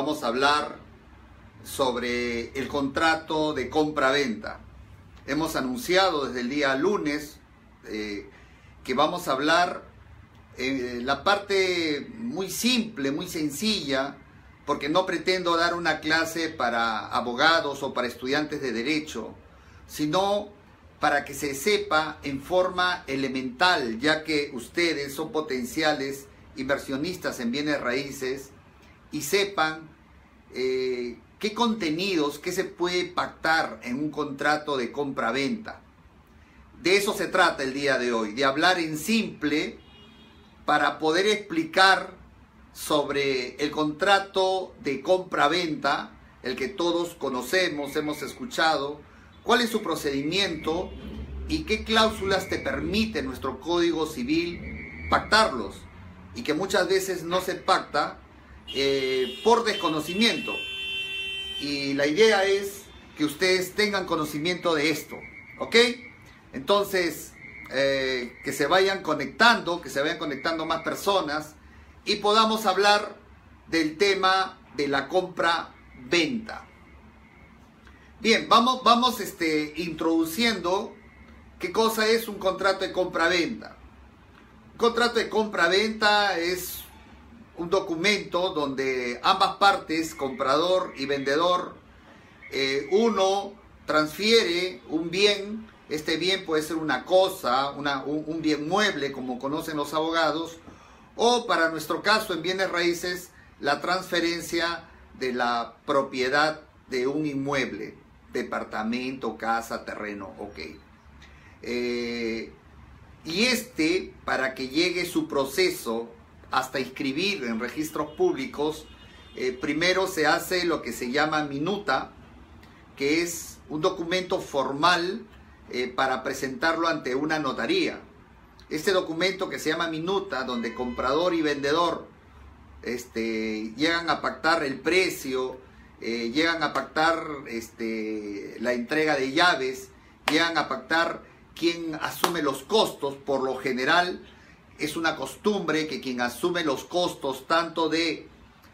vamos a hablar sobre el contrato de compra-venta. Hemos anunciado desde el día lunes eh, que vamos a hablar eh, la parte muy simple, muy sencilla, porque no pretendo dar una clase para abogados o para estudiantes de derecho, sino para que se sepa en forma elemental, ya que ustedes son potenciales inversionistas en bienes raíces y sepan eh, qué contenidos, qué se puede pactar en un contrato de compra-venta. De eso se trata el día de hoy, de hablar en simple para poder explicar sobre el contrato de compra-venta, el que todos conocemos, hemos escuchado, cuál es su procedimiento y qué cláusulas te permite nuestro Código Civil pactarlos y que muchas veces no se pacta eh, por desconocimiento. Y la idea es que ustedes tengan conocimiento de esto, ¿ok? Entonces, eh, que se vayan conectando, que se vayan conectando más personas y podamos hablar del tema de la compra-venta. Bien, vamos, vamos este, introduciendo qué cosa es un contrato de compra-venta. Un contrato de compra-venta es un documento donde ambas partes, comprador y vendedor, eh, uno transfiere un bien, este bien puede ser una cosa, una, un bien mueble, como conocen los abogados, o para nuestro caso en bienes raíces, la transferencia de la propiedad de un inmueble, departamento, casa, terreno, ok. Eh, y este, para que llegue su proceso hasta inscribir en registros públicos, eh, primero se hace lo que se llama minuta, que es un documento formal eh, para presentarlo ante una notaría. Este documento que se llama minuta, donde comprador y vendedor este, llegan a pactar el precio, eh, llegan a pactar este, la entrega de llaves, llegan a pactar quién asume los costos, por lo general es una costumbre que quien asume los costos tanto de,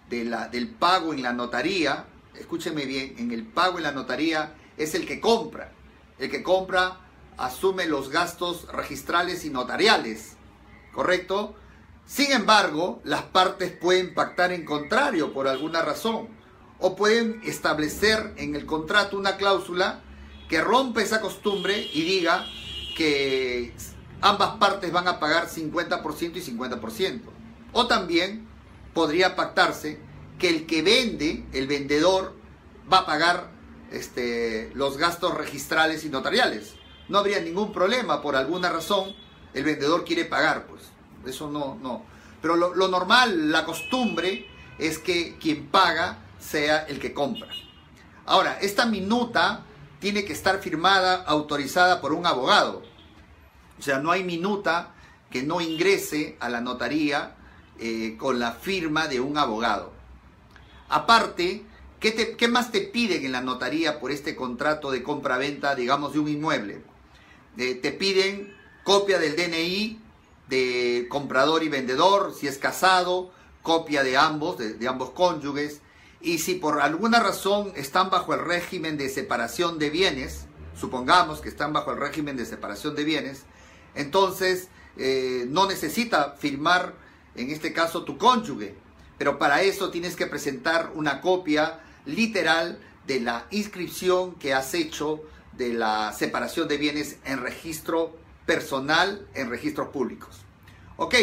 de la, del pago en la notaría, escúcheme bien, en el pago en la notaría es el que compra, el que compra asume los gastos registrales y notariales, ¿correcto? Sin embargo, las partes pueden pactar en contrario por alguna razón o pueden establecer en el contrato una cláusula que rompe esa costumbre y diga que ambas partes van a pagar 50% y 50%. O también podría pactarse que el que vende, el vendedor, va a pagar este, los gastos registrales y notariales no habría ningún problema, por alguna razón el vendedor quiere pagar, pues eso no, no. Pero lo, normal, la costumbre es que quien paga sea el que compra. Ahora, esta minuta tiene que estar firmada, autorizada por un abogado. O sea, no hay minuta que no ingrese a la notaría eh, con la firma de un abogado. Aparte, ¿qué, ¿qué más te piden en la notaría por este contrato de compra-venta, digamos, de un inmueble? te piden copia del DNI de comprador y vendedor, si es casado, copia de ambos, de, ambos cónyuges, y si por alguna razón están bajo el régimen de separación de bienes, supongamos que están bajo el régimen de separación de bienes, entonces eh, no necesita firmar, en este caso, tu cónyuge, pero para eso tienes que presentar una copia literal de la inscripción que has hecho de la separación de bienes en registro personal, en registros públicos. Ok,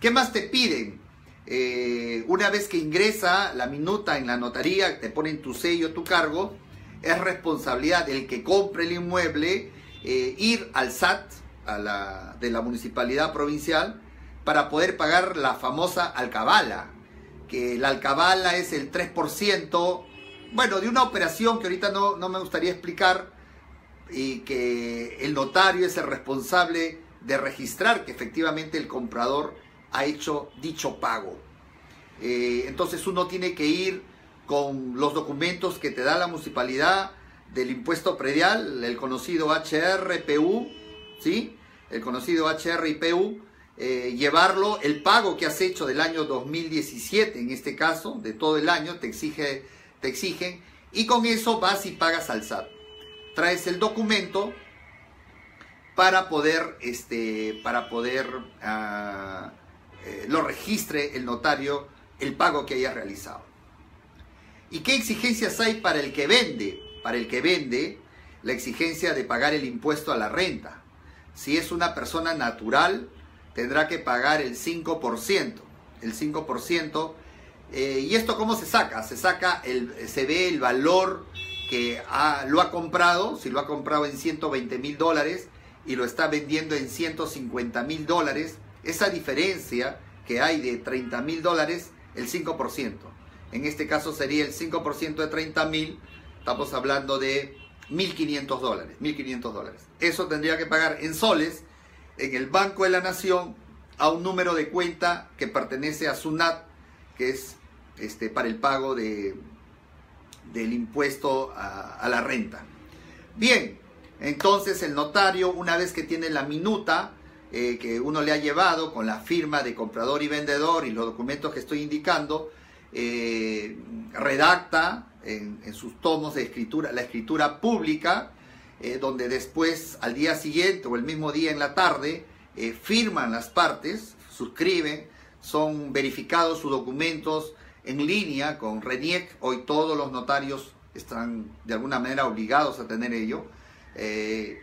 ¿qué más te piden? Eh, una vez que ingresa la minuta en la notaría, te ponen tu sello, tu cargo, es responsabilidad del que compre el inmueble eh, ir al SAT a la, de la municipalidad provincial para poder pagar la famosa alcabala, que la alcabala es el 3%, bueno, de una operación que ahorita no, no me gustaría explicar, y que el notario es el responsable de registrar que efectivamente el comprador ha hecho dicho pago. Eh, entonces uno tiene que ir con los documentos que te da la municipalidad del impuesto predial, el conocido HRPU, ¿sí? El conocido HRPU, eh, llevarlo, el pago que has hecho del año 2017, en este caso, de todo el año, te, exige, te exigen, y con eso vas y pagas al SAT. Traes el documento para poder, este, para poder, ah, eh, lo registre el notario el pago que hayas realizado. ¿Y qué exigencias hay para el que vende? Para el que vende, la exigencia de pagar el impuesto a la renta. Si es una persona natural, tendrá que pagar el 5%. El 5%. Eh, ¿Y esto cómo se saca? Se saca, el, se ve el valor que lo ha comprado, si lo ha comprado en 120 mil dólares y lo está vendiendo en 150 mil dólares, esa diferencia que hay de 30 mil dólares, el 5%. En este caso sería el 5% de 30 mil, estamos hablando de 1.500 dólares, 1.500 dólares. Eso tendría que pagar en soles en el Banco de la Nación a un número de cuenta que pertenece a SUNAT, que es este, para el pago de, del impuesto a, la renta. Bien, entonces el notario, una vez que tiene la minuta eh, que uno le ha llevado con la firma de comprador y vendedor y los documentos que estoy indicando, eh, redacta en, sus tomos de escritura, la escritura pública, eh, donde después al día siguiente o el mismo día en la tarde eh, firman las partes, suscriben, son verificados sus documentos en línea con RENIEC. Hoy todos los notarios están de alguna manera obligados a tener ello. Eh,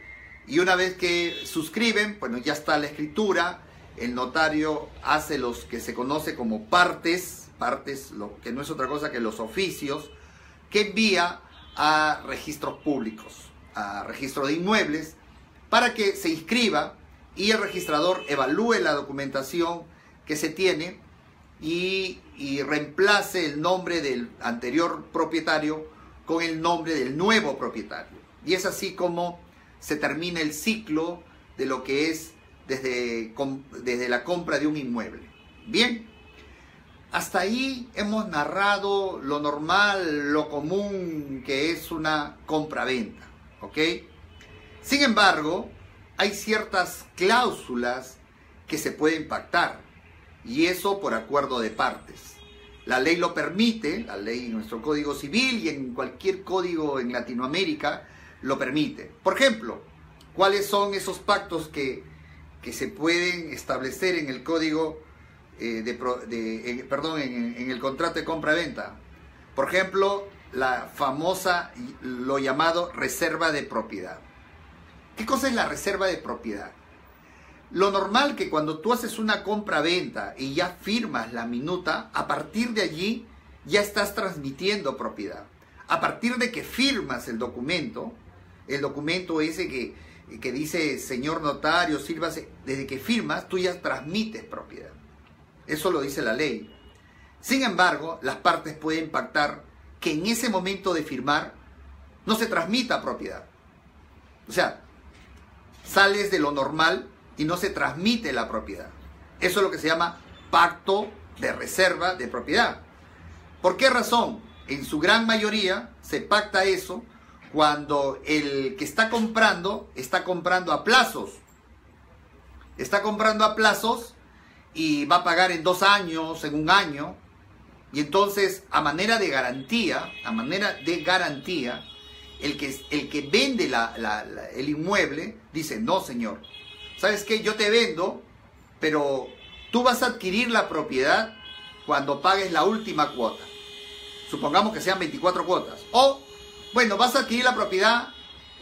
y una vez que suscriben, bueno, ya está la escritura, el notario hace los que se conoce como partes, partes, lo que no es otra cosa que los oficios, que envía a registros públicos, a registro de inmuebles, para que se inscriba y el registrador evalúe la documentación que se tiene y, reemplace el nombre del anterior propietario con el nombre del nuevo propietario. Y es así como se termina el ciclo de lo que es desde, desde la compra de un inmueble. Bien, hasta ahí hemos narrado lo normal, lo común que es una compra-venta, ¿ok? Sin embargo, hay ciertas cláusulas que se pueden pactar y eso por acuerdo de partes. La ley lo permite, la ley en nuestro Código Civil y en cualquier código en Latinoamérica lo permite. Por ejemplo, ¿cuáles son esos pactos que, que se pueden establecer en el Código eh, de, perdón, en, el contrato de compra-venta. Por ejemplo, la famosa, lo llamado reserva de propiedad. ¿Qué cosa es la reserva de propiedad? Lo normal que cuando tú haces una compra-venta y ya firmas la minuta, a partir de allí ya estás transmitiendo propiedad. A partir de que firmas el documento, el documento ese que, que dice señor notario, sírvase, desde que firmas, tú ya transmites propiedad. Eso lo dice la ley. Sin embargo, las partes pueden pactar que en ese momento de firmar no se transmita propiedad. O sea, sales de lo normal y no se transmite la propiedad. Eso es lo que se llama pacto de reserva de propiedad. ¿Por qué razón? En su gran mayoría se pacta eso cuando el que está comprando está comprando a plazos. Está comprando a plazos y va a pagar en dos años, en un año. Y entonces, a manera de garantía, a manera de garantía, el que, el que vende el inmueble dice, no, señor, ¿sabes qué? Yo te vendo, pero tú vas a adquirir la propiedad cuando pagues la última cuota. Supongamos que sean 24 cuotas. O, bueno, vas a adquirir la propiedad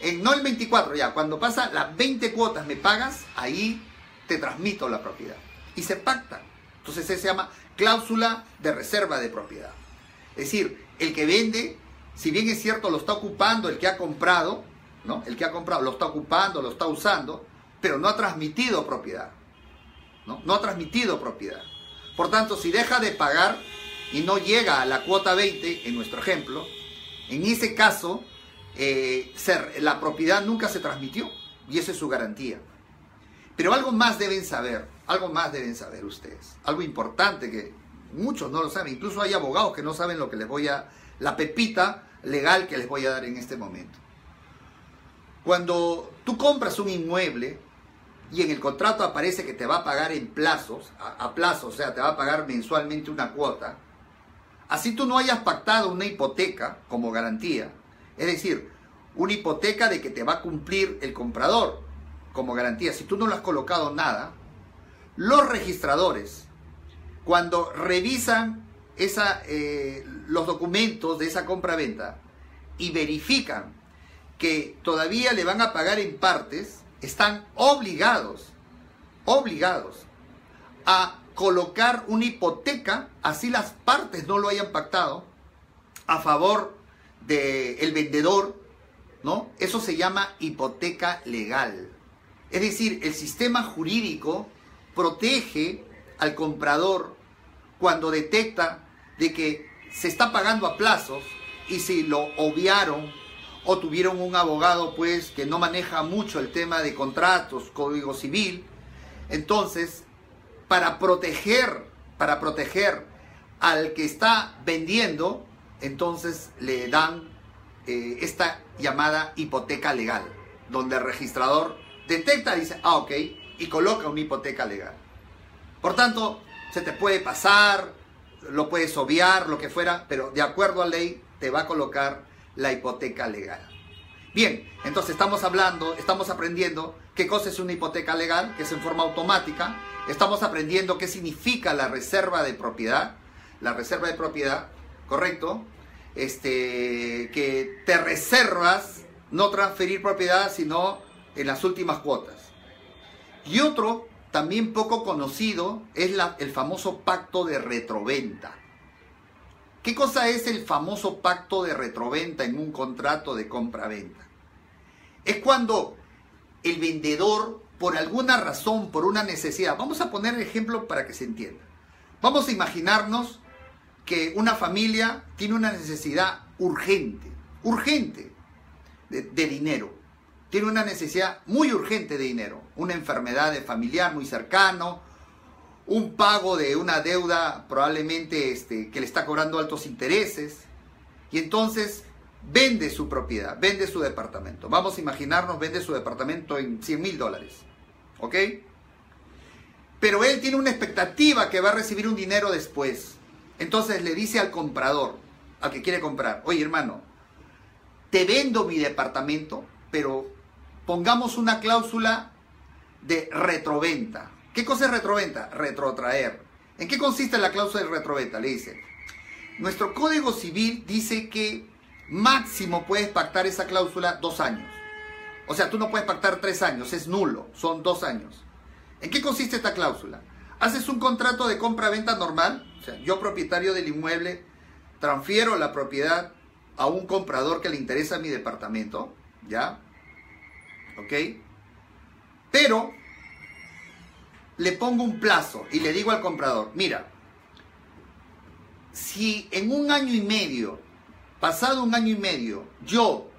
en no el 24, ya, cuando pasa las 20 cuotas me pagas, ahí te transmito la propiedad y se pacta. Entonces se llama cláusula de reserva de propiedad. Es decir, el que vende, si bien es cierto, lo está ocupando el que ha comprado, ¿no? El que ha comprado lo está ocupando, lo está usando, pero no ha transmitido propiedad. ¿no? no ha transmitido propiedad. Por tanto, si deja de pagar y no llega a la cuota 20, en nuestro ejemplo, en ese caso, eh, la propiedad nunca se transmitió y esa es su garantía. Pero algo más deben saber, algo más deben saber ustedes, algo importante que muchos no lo saben, incluso hay abogados que no saben lo que les voy a, la pepita legal que les voy a dar en este momento. Cuando tú compras un inmueble, y en el contrato aparece que te va a pagar en plazos, a, a plazo, o sea, te va a pagar mensualmente una cuota, así tú no hayas pactado una hipoteca como garantía, es decir, una hipoteca de que te va a cumplir el comprador como garantía, si tú no lo has colocado nada, los registradores, cuando revisan esa, eh, los documentos de esa compra-venta y verifican que todavía le van a pagar en partes, están obligados, obligados a colocar una hipoteca, así las partes no lo hayan pactado, a favor del vendedor, ¿no? Eso se llama hipoteca legal. Es decir, el sistema jurídico protege al comprador cuando detecta de que se está pagando a plazos y si lo obviaron o tuvieron un abogado pues que no maneja mucho el tema de contratos, código civil, entonces para proteger, para proteger al que está vendiendo, entonces le dan eh, esta llamada hipoteca legal, donde el registrador detecta dice, ah, ok, y coloca una hipoteca legal. Por tanto, se te puede pasar, lo puedes obviar, lo que fuera, pero de acuerdo a ley te va a colocar la hipoteca legal. Bien, entonces estamos hablando, estamos aprendiendo qué cosa es una hipoteca legal, que es en forma automática. Estamos aprendiendo qué significa la reserva de propiedad. La reserva de propiedad, correcto, este, que te reservas no transferir propiedad, sino en las últimas cuotas. Y otro también poco conocido es el famoso pacto de retroventa. ¿Qué cosa es el famoso pacto de retroventa en un contrato de compra-venta? Es cuando el vendedor, por alguna razón, por una necesidad, vamos a poner ejemplo para que se entienda. Vamos a imaginarnos que una familia tiene una necesidad urgente, urgente de dinero tiene una necesidad muy urgente de dinero, una enfermedad de familiar muy cercano, un pago de una deuda probablemente este, que le está cobrando altos intereses, y entonces vende su propiedad, vende su departamento. Vamos a imaginarnos, vende su departamento en 100 mil dólares, ¿ok? Pero él tiene una expectativa que va a recibir un dinero después. Entonces le dice al comprador, al que quiere comprar, oye hermano, te vendo mi departamento, pero pongamos una cláusula de retroventa. ¿Qué cosa es retroventa? Retrotraer. ¿En qué consiste la cláusula de retroventa? Le dice, nuestro código civil dice que máximo puedes pactar esa cláusula dos años. O sea, tú no puedes pactar tres años, es nulo, son dos años. ¿En qué consiste esta cláusula? Haces un contrato de compra-venta normal, o sea, yo propietario del inmueble transfiero la propiedad a un comprador que le interesa mi departamento, ¿ya? ¿Ok? Pero le pongo un plazo y le digo al comprador, mira, si en un año y medio, pasado un año y medio, yo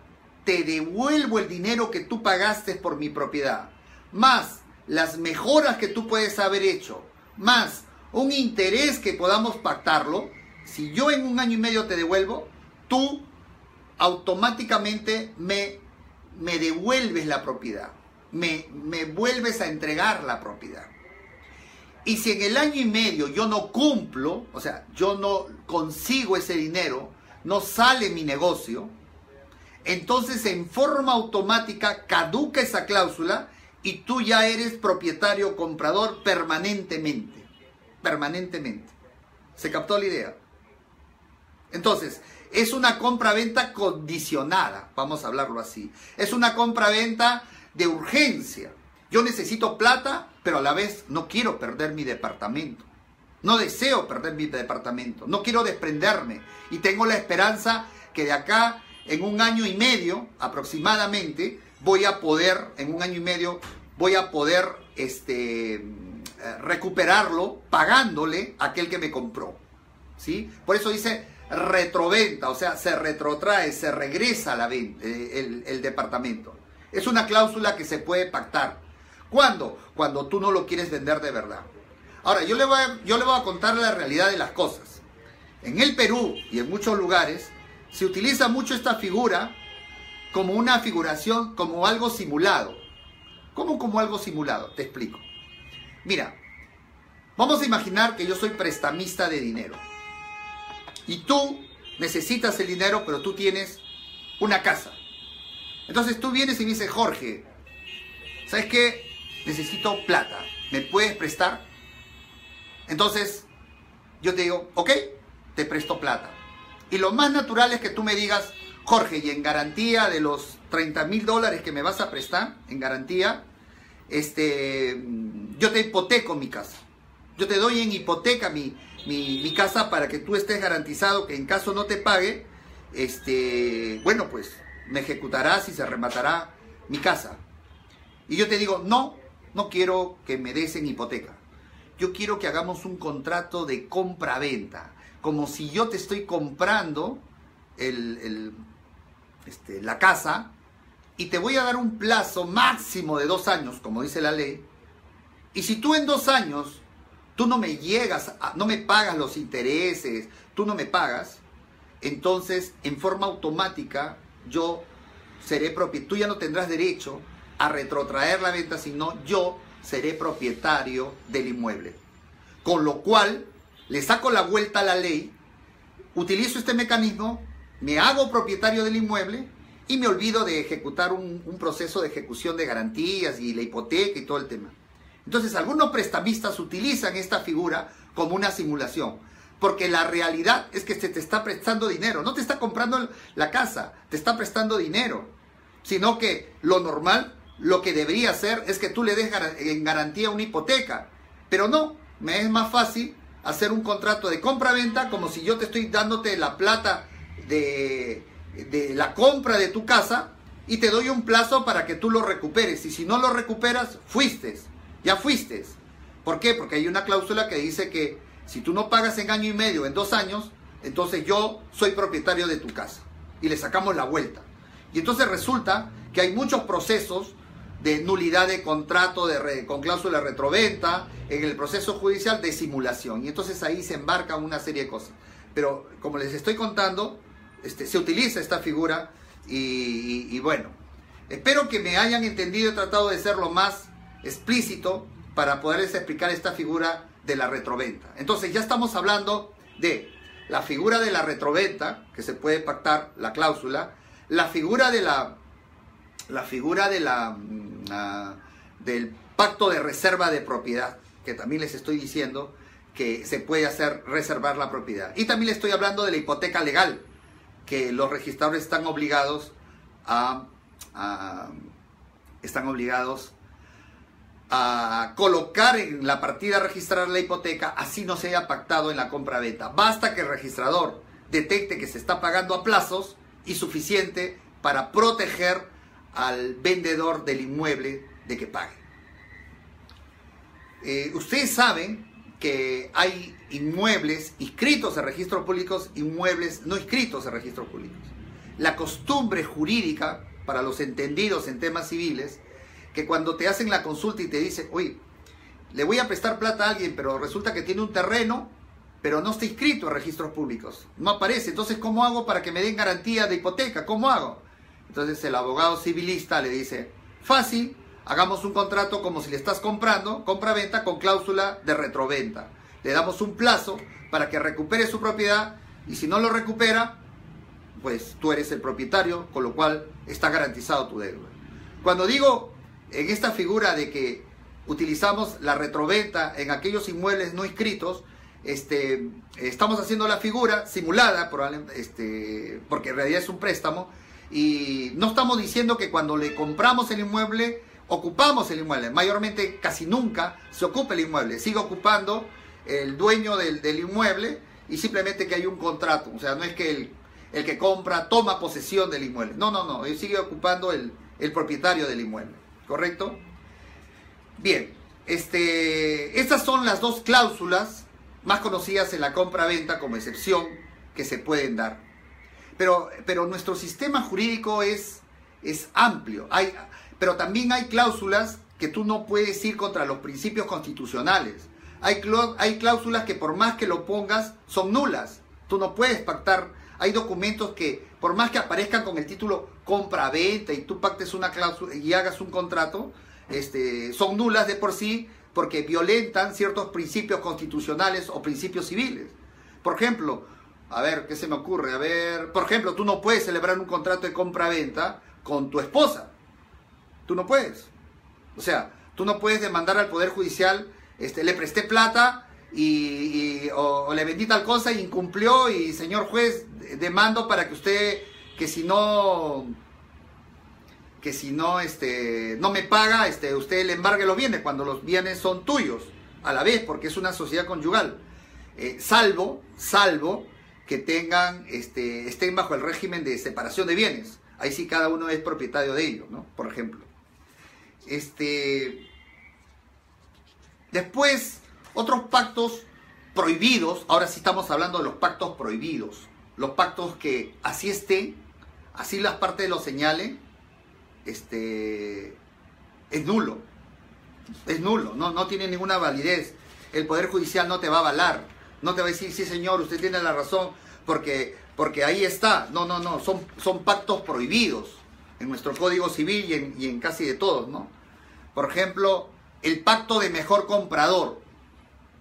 te devuelvo el dinero que tú pagaste por mi propiedad, más las mejoras que tú puedes haber hecho, más un interés que podamos pactarlo, si yo en un año y medio te devuelvo, tú automáticamente me me devuelves la propiedad, me, me vuelves a entregar la propiedad. Y si en el año y medio yo no cumplo, o sea, yo no consigo ese dinero, no sale mi negocio, entonces en forma automática caduca esa cláusula y tú ya eres propietario comprador permanentemente. Permanentemente. ¿Se captó la idea? Entonces, es una compra-venta condicionada, vamos a hablarlo así. Es una compra-venta de urgencia. Yo necesito plata, pero a la vez no quiero perder mi departamento. No deseo perder mi departamento, no quiero desprenderme y tengo la esperanza que de acá en un año y medio aproximadamente voy a poder, en un año y medio, voy a poder este, eh, recuperarlo pagándole a aquel que me compró. ¿sí? Por eso dice retroventa, o sea, se retrotrae, se regresa la venta, eh, el, departamento. Es una cláusula que se puede pactar. ¿Cuándo? Cuando tú no lo quieres vender de verdad. Ahora, yo le, voy a, yo le voy a contar la realidad de las cosas. En el Perú y en muchos lugares se utiliza mucho esta figura como una figuración, como algo simulado. ¿Cómo como algo simulado? Te explico. Mira, vamos a imaginar que yo soy prestamista de dinero. Y tú necesitas el dinero, pero tú tienes una casa. Entonces tú vienes y me dices, Jorge, ¿sabes qué? Necesito plata. ¿Me puedes prestar? Entonces yo te digo, ok, te presto plata. Y lo más natural es que tú me digas, Jorge, y en garantía de los 30 mil dólares que me vas a prestar, en garantía, este, yo te hipoteco mi casa. Yo te doy en hipoteca mi, mi, casa para que tú estés garantizado que en caso no te pague, este, bueno, pues me ejecutarás y se rematará mi casa. Y yo te digo, no, no quiero que me des en hipoteca. Yo quiero que hagamos un contrato de compra-venta, como si yo te estoy comprando el, este, la casa y te voy a dar un plazo máximo de dos años, como dice la ley. Y si tú en dos años tú no me llegas, no me pagas los intereses, tú no me pagas, entonces en forma automática yo seré propietario, tú ya no tendrás derecho a retrotraer la venta, sino yo seré propietario del inmueble. Con lo cual, le saco la vuelta a la ley, utilizo este mecanismo, me hago propietario del inmueble y me olvido de ejecutar un, un proceso de ejecución de garantías y la hipoteca y todo el tema. Entonces algunos prestamistas utilizan esta figura como una simulación, porque la realidad es que se te está prestando dinero, no te está comprando la casa, te está prestando dinero, sino que lo normal, lo que debería ser es que tú le des en garantía una hipoteca, pero no, me es más fácil hacer un contrato de compra-venta como si yo te estoy dándote la plata de, de la compra de tu casa y te doy un plazo para que tú lo recuperes. Y si no lo recuperas, fuiste ya fuiste. ¿Por qué? Porque hay una cláusula que dice que si tú no pagas en año y medio, en dos años, entonces yo soy propietario de tu casa. Y le sacamos la vuelta. Y entonces resulta que hay muchos procesos de nulidad de contrato de con cláusula retroventa, en el proceso judicial de simulación. Y entonces ahí se embarca una serie de cosas. Pero como les estoy contando, este, se utiliza esta figura y, y bueno, espero que me hayan entendido, he tratado de ser lo más explícito para poderles explicar esta figura de la retroventa. Entonces ya estamos hablando de la figura de la retroventa, que se puede pactar la cláusula, la figura de la, la figura de la, mm, del pacto de reserva de propiedad, que también les estoy diciendo que se puede hacer reservar la propiedad. Y también les estoy hablando de la hipoteca legal, que los registradores están obligados a, a están obligados a colocar en la partida registrar la hipoteca, así no se haya pactado en la compra-venta. Basta que el registrador detecte que se está pagando a plazos y suficiente para proteger al vendedor del inmueble de que pague. Eh, ustedes saben que hay inmuebles inscritos en registros públicos, inmuebles no inscritos en registros públicos. La costumbre jurídica, para los entendidos en temas civiles, que cuando te hacen la consulta y te dicen, oye, le voy a prestar plata a alguien, pero resulta que tiene un terreno, pero no está inscrito en registros públicos, no aparece, entonces ¿cómo hago para que me den garantía de hipoteca? ¿Cómo hago? Entonces el abogado civilista le dice, fácil, hagamos un contrato como si le estás comprando, compra-venta con cláusula de retroventa. Le damos un plazo para que recupere su propiedad y si no lo recupera, pues tú eres el propietario, con lo cual está garantizado tu deuda. Cuando digo en esta figura de que utilizamos la retroventa en aquellos inmuebles no inscritos, este, estamos haciendo la figura simulada, este, porque en realidad es un préstamo, y no estamos diciendo que cuando le compramos el inmueble, ocupamos el inmueble. Mayormente, casi nunca se ocupa el inmueble, sigue ocupando el dueño del, inmueble y simplemente que hay un contrato. O sea, no es que el, que compra toma posesión del inmueble. No, no, no, sigue ocupando el propietario del inmueble. ¿Correcto? Bien, este, estas son las dos cláusulas más conocidas en la compra-venta como excepción que se pueden dar. Pero, pero nuestro sistema jurídico es, es amplio, hay, pero también hay cláusulas que tú no puedes ir contra los principios constitucionales. Hay, hay cláusulas que por más que lo pongas son nulas. Tú no puedes pactar. Hay documentos que por más que aparezcan con el título compra-venta y tú pactes una cláusula y hagas un contrato, este, son nulas de por sí porque violentan ciertos principios constitucionales o principios civiles. Por ejemplo, a ver, ¿qué se me ocurre? A ver, por ejemplo, tú no puedes celebrar un contrato de compra-venta con tu esposa. Tú no puedes. O sea, tú no puedes demandar al Poder Judicial, este, le presté plata y, o, le vendí tal cosa y incumplió y señor juez, demando para que usted, que si no, que si no, este, no me paga, este, usted le embargue los bienes cuando los bienes son tuyos a la vez, porque es una sociedad conyugal. Eh, salvo, salvo que tengan, este, estén bajo el régimen de separación de bienes. Ahí sí cada uno es propietario de ellos, ¿no? Por ejemplo. Este, después, otros pactos prohibidos, ahora sí estamos hablando de los pactos prohibidos, los pactos que así estén, así las partes lo señalen, este, es nulo, es nulo, no, no tiene ninguna validez. El Poder Judicial no te va a avalar, no te va a decir, sí señor, usted tiene la razón, porque, porque ahí está. No, no, no, son, son pactos prohibidos en nuestro Código Civil y en, y en casi de todos, ¿no? Por ejemplo, el pacto de mejor comprador.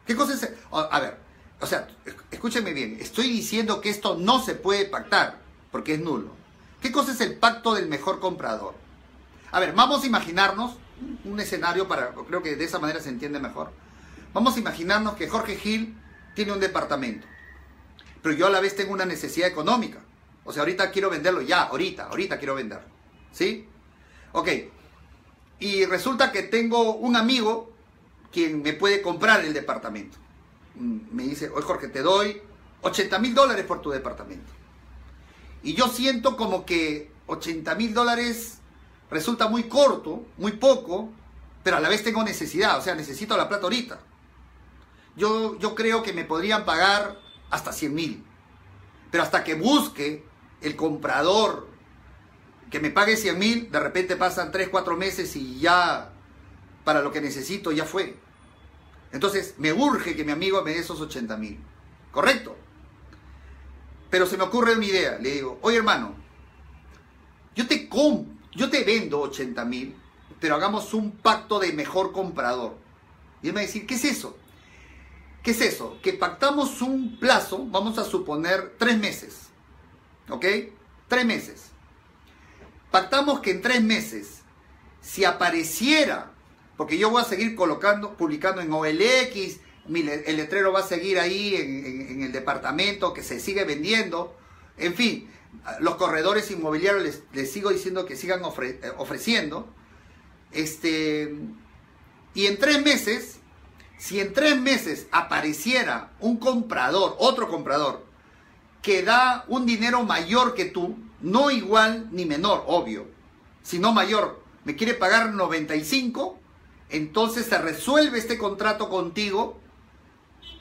¿Qué cosa es? A ver, o sea, escúcheme bien, estoy diciendo que esto no se puede pactar porque es nulo. ¿Qué cosa es el pacto del mejor comprador? A ver, vamos a imaginarnos un escenario para, creo que de esa manera se entiende mejor. Vamos a imaginarnos que Jorge Gil tiene un departamento, pero yo a la vez tengo una necesidad económica. O sea, ahorita quiero venderlo ya, ahorita, ahorita quiero venderlo. ¿Sí? Ok. Y resulta que tengo un amigo quien me puede comprar el departamento. Me dice, oye Jorge, te doy 80 mil dólares por tu departamento. Y yo siento como que 80 mil dólares resulta muy corto, muy poco, pero a la vez tengo necesidad, o sea, necesito la plata ahorita yo, yo creo que me podrían pagar hasta 100 mil. Pero hasta que busque el comprador que me pague 100 mil, de repente pasan 3, 4 meses y ya para lo que necesito ya fue. Entonces me urge que mi amigo me dé esos 80 mil. ¿Correcto? Pero se me ocurre una idea. Le digo, oye hermano, yo te, yo te vendo 80 mil, pero hagamos un pacto de mejor comprador. Y él me va a decir, ¿qué es eso? ¿Qué es eso? Que pactamos un plazo, vamos a suponer tres meses. ¿Ok? Tres meses. Pactamos que en tres meses, si apareciera, porque yo voy a seguir colocando, publicando en OLX, el letrero va a seguir ahí en, el departamento que se sigue vendiendo, en fin, los corredores inmobiliarios les, sigo diciendo que sigan eh, ofreciendo. Este, y en tres meses si en tres meses apareciera un comprador, otro comprador, que da un dinero mayor que tú, no igual ni menor, obvio, sino mayor, me quiere pagar 95, entonces se resuelve este contrato contigo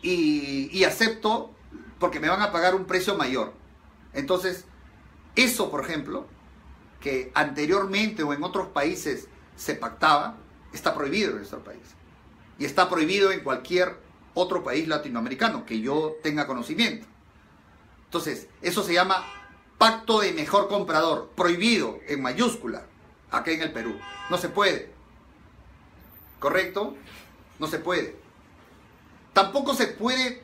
y, acepto porque me van a pagar un precio mayor. Entonces, eso, por ejemplo, que anteriormente o en otros países se pactaba, está prohibido en nuestro país y está prohibido en cualquier otro país latinoamericano que yo tenga conocimiento. Entonces, eso se llama pacto de mejor comprador, prohibido en mayúscula, acá en el Perú. No se puede. ¿Correcto? No se puede. Tampoco se puede,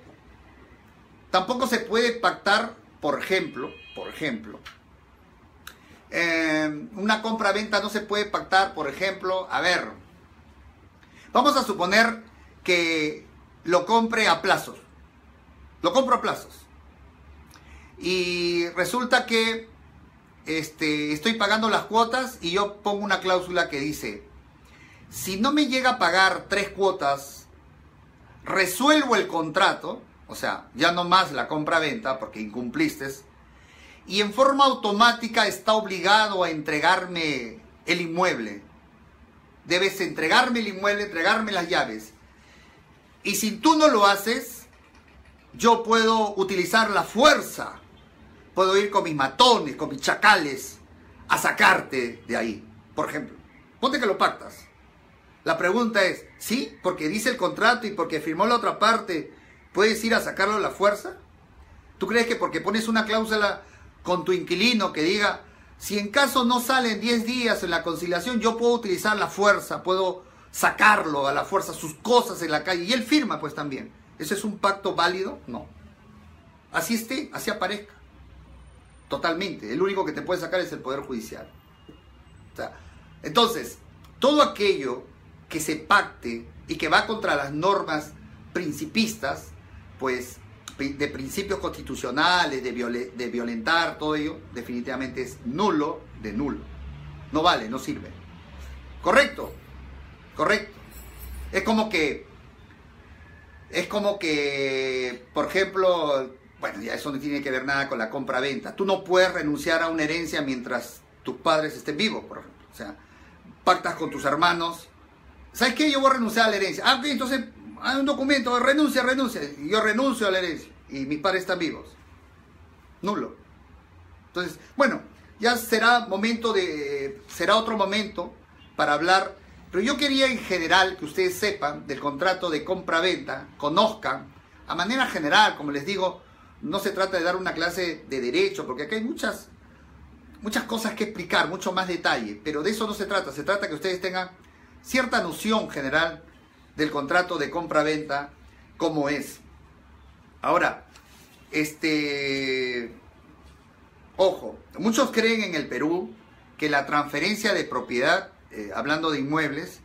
tampoco se puede pactar, por ejemplo, por ejemplo, eh, una compra-venta no se puede pactar, por ejemplo, a ver, Vamos a suponer que lo compre a plazos. Lo compro a plazos. Y resulta que este, estoy pagando las cuotas y yo pongo una cláusula que dice, si no me llega a pagar tres cuotas, resuelvo el contrato, o sea, ya no más la compra-venta porque incumpliste, y en forma automática está obligado a entregarme el inmueble debes entregarme el inmueble, entregarme las llaves. Y si tú no lo haces, yo puedo utilizar la fuerza. Puedo ir con mis matones, con mis chacales, a sacarte de ahí. Por ejemplo, ponte que lo pactas. La pregunta es, ¿sí? Porque dice el contrato y porque firmó la otra parte, ¿puedes ir a sacarlo a la fuerza? ¿Tú crees que porque pones una cláusula con tu inquilino que diga, Si en caso no sale en 10 días en la conciliación, yo puedo utilizar la fuerza, puedo sacarlo a la fuerza, sus cosas en la calle. Y él firma pues también. ¿Ese es un pacto válido? No. Así esté, así aparezca. Totalmente. El único que te puede sacar es el Poder Judicial. entonces, todo aquello que se pacte y que va contra las normas principistas, pues de principios constitucionales, de, de violentar todo ello, definitivamente es nulo de nulo. No vale, no sirve. Correcto, correcto. Es como que, es como que, por ejemplo, bueno, ya eso no tiene que ver nada con la compra-venta. Tú no puedes renunciar a una herencia mientras tus padres estén vivos, por ejemplo. O sea, pactas con tus hermanos. ¿Sabes qué? Yo voy a renunciar a la herencia. Ah, ok, entonces hay un documento, renuncia, renuncia. Yo renuncio a la herencia. Y mis padres están vivos. Nulo. Entonces, bueno, ya será momento de. será otro momento para hablar. Pero yo quería en general que ustedes sepan del contrato de compra-venta, conozcan, a manera general, como les digo, no se trata de dar una clase de derecho, porque acá hay muchas, muchas cosas que explicar, mucho más detalle, pero de eso no se trata, se trata que ustedes tengan cierta noción general del contrato de compra-venta como es. Ahora, este, ojo, muchos creen en el Perú que la transferencia de propiedad, eh, hablando de inmuebles,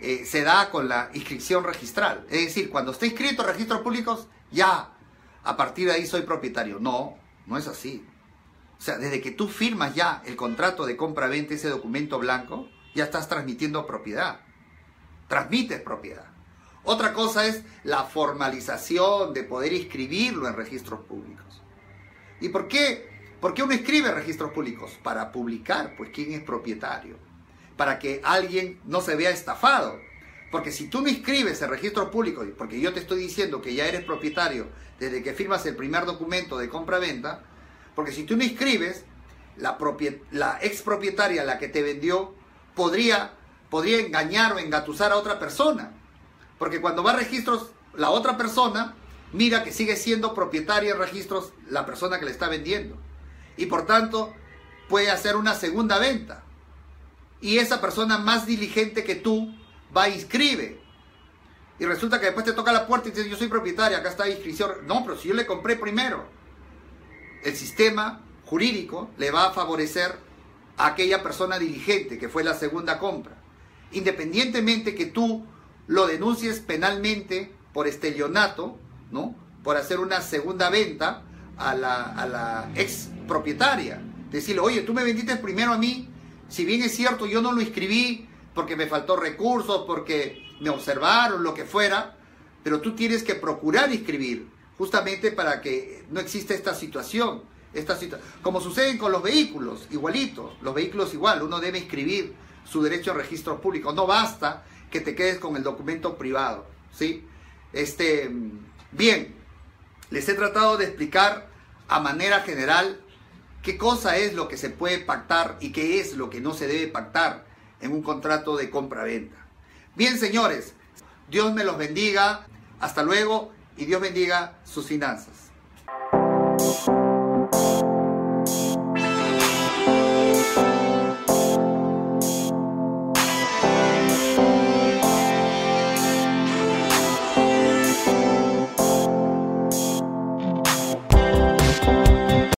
eh, se da con la inscripción registral. Es decir, cuando está inscrito en registros públicos, ya, a partir de ahí soy propietario. No, no es así. O sea, desde que tú firmas ya el contrato de compra-venta, ese documento blanco, ya estás transmitiendo propiedad. Transmites propiedad. Otra cosa es la formalización de poder inscribirlo en registros públicos. ¿Y por qué? ¿Por qué uno escribe registros públicos? Para publicar, pues, quién es propietario. Para que alguien no se vea estafado. Porque si tú no inscribes en registros públicos, porque yo te estoy diciendo que ya eres propietario desde que firmas el primer documento de compra-venta, porque si tú no inscribes, la, la expropietaria, la que te vendió, podría, podría engañar o engatusar a otra persona. Porque cuando va a registros, la otra persona mira que sigue siendo propietaria de registros la persona que le está vendiendo. Y por tanto, puede hacer una segunda venta. Y esa persona más diligente que tú va e inscribe. Y resulta que después te toca la puerta y dice, yo soy propietaria, acá está la inscripción. No, pero si yo le compré primero. El sistema jurídico le va a favorecer aquella persona diligente que fue la segunda compra. Independientemente que tú lo denuncies penalmente por estelionato, ¿no? Por hacer una segunda venta a la, a la ex propietaria. Decirle, oye, tú me vendiste primero a mí, si bien es cierto, yo no lo inscribí porque me faltó recursos, porque me observaron, lo que fuera, pero tú tienes que procurar inscribir, justamente para que no exista esta situación. Esta. Como sucede con los vehículos, igualito, los vehículos igual, uno debe inscribir su derecho a registro público. No basta que te quedes con el documento privado, ¿sí? Este, bien, les he tratado de explicar a manera general qué cosa es lo que se puede pactar y qué es lo que no se debe pactar en un contrato de compra-venta. Bien, señores, Dios me los bendiga, hasta luego y Dios bendiga sus finanzas.